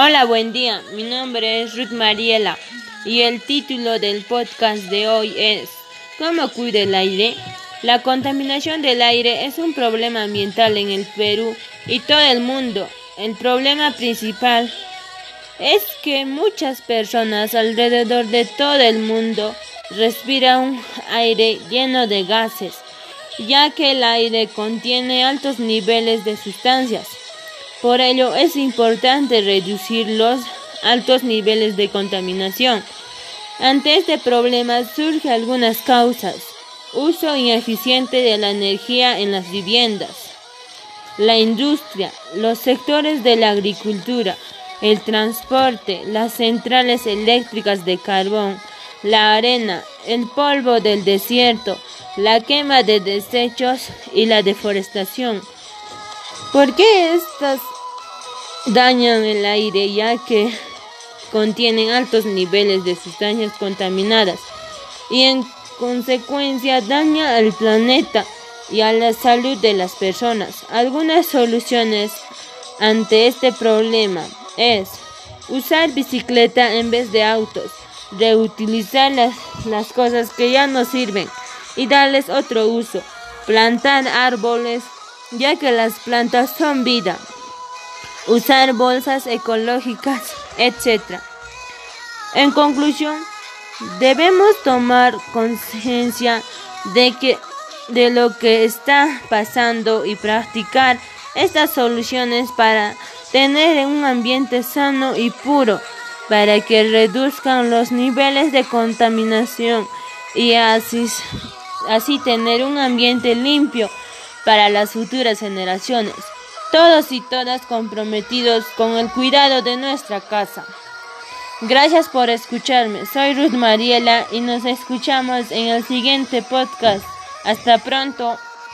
Hola, buen día. Mi nombre es Ruth Mariela y el título del podcast de hoy es ¿Cómo cuida el aire? La contaminación del aire es un problema ambiental en el Perú y todo el mundo. El problema principal es que muchas personas alrededor de todo el mundo respiran un aire lleno de gases, ya que el aire contiene altos niveles de sustancias por ello es importante reducir los altos niveles de contaminación. Ante este problema surgen algunas causas. Uso ineficiente de la energía en las viviendas. La industria, los sectores de la agricultura, el transporte, las centrales eléctricas de carbón, la arena, el polvo del desierto, la quema de desechos y la deforestación. ¿Por qué estas dañan el aire ya que contienen altos niveles de sustancias contaminadas y en consecuencia daña al planeta y a la salud de las personas? Algunas soluciones ante este problema es usar bicicleta en vez de autos, reutilizar las, las cosas que ya no sirven y darles otro uso, plantar árboles ya que las plantas son vida, usar bolsas ecológicas, etc. En conclusión, debemos tomar conciencia de de lo que está pasando y practicar estas soluciones para tener un ambiente sano y puro, para que reduzcan los niveles de contaminación y así, así tener un ambiente limpio para las futuras generaciones, todos y todas comprometidos con el cuidado de nuestra casa. Gracias por escucharme, soy Ruth Mariela y nos escuchamos en el siguiente podcast. Hasta pronto.